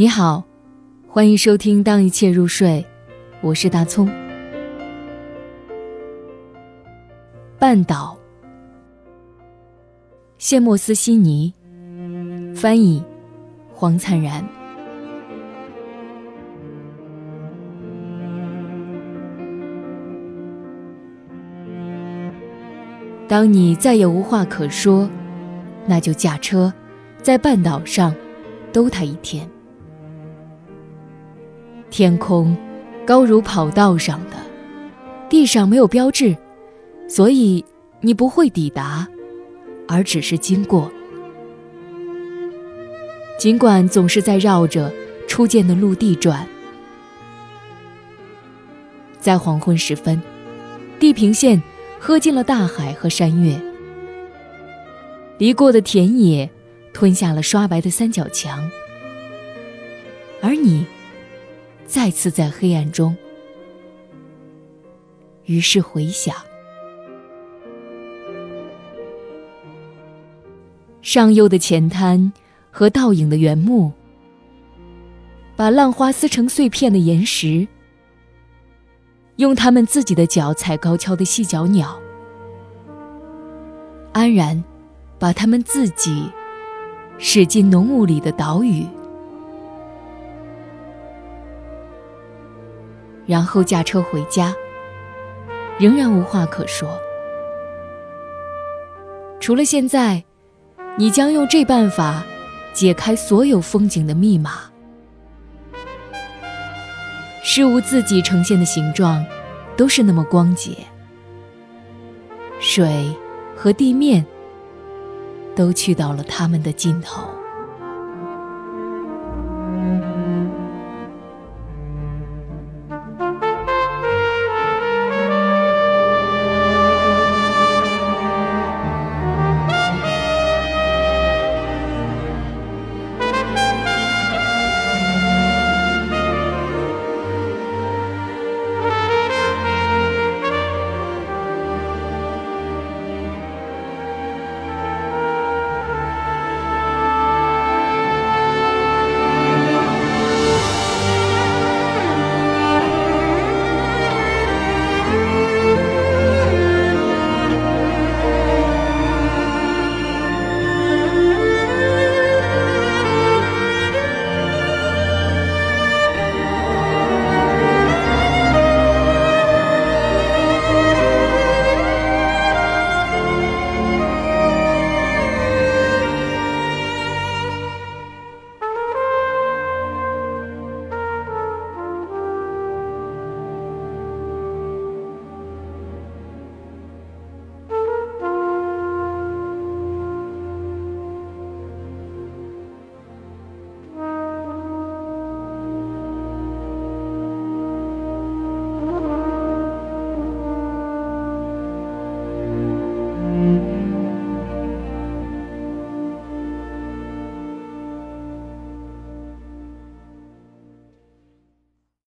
你好，欢迎收听《当一切入睡》，我是大葱。半岛，谢莫斯悉尼，翻译黄灿然。当你再也无话可说，那就驾车，在半岛上兜它一天。天空高如跑道上的，地上没有标志，所以你不会抵达，而只是经过。尽管总是在绕着初见的陆地转，在黄昏时分，地平线喝进了大海和山岳，离过的田野吞下了刷白的三角墙，而你。再次在黑暗中，于是回想上游的浅滩和倒影的原木，把浪花撕成碎片的岩石，用他们自己的脚踩高跷的细脚鸟，安然把他们自己驶进浓雾里的岛屿。然后驾车回家，仍然无话可说。除了现在，你将用这办法解开所有风景的密码。事物自己呈现的形状，都是那么光洁。水和地面，都去到了它们的尽头。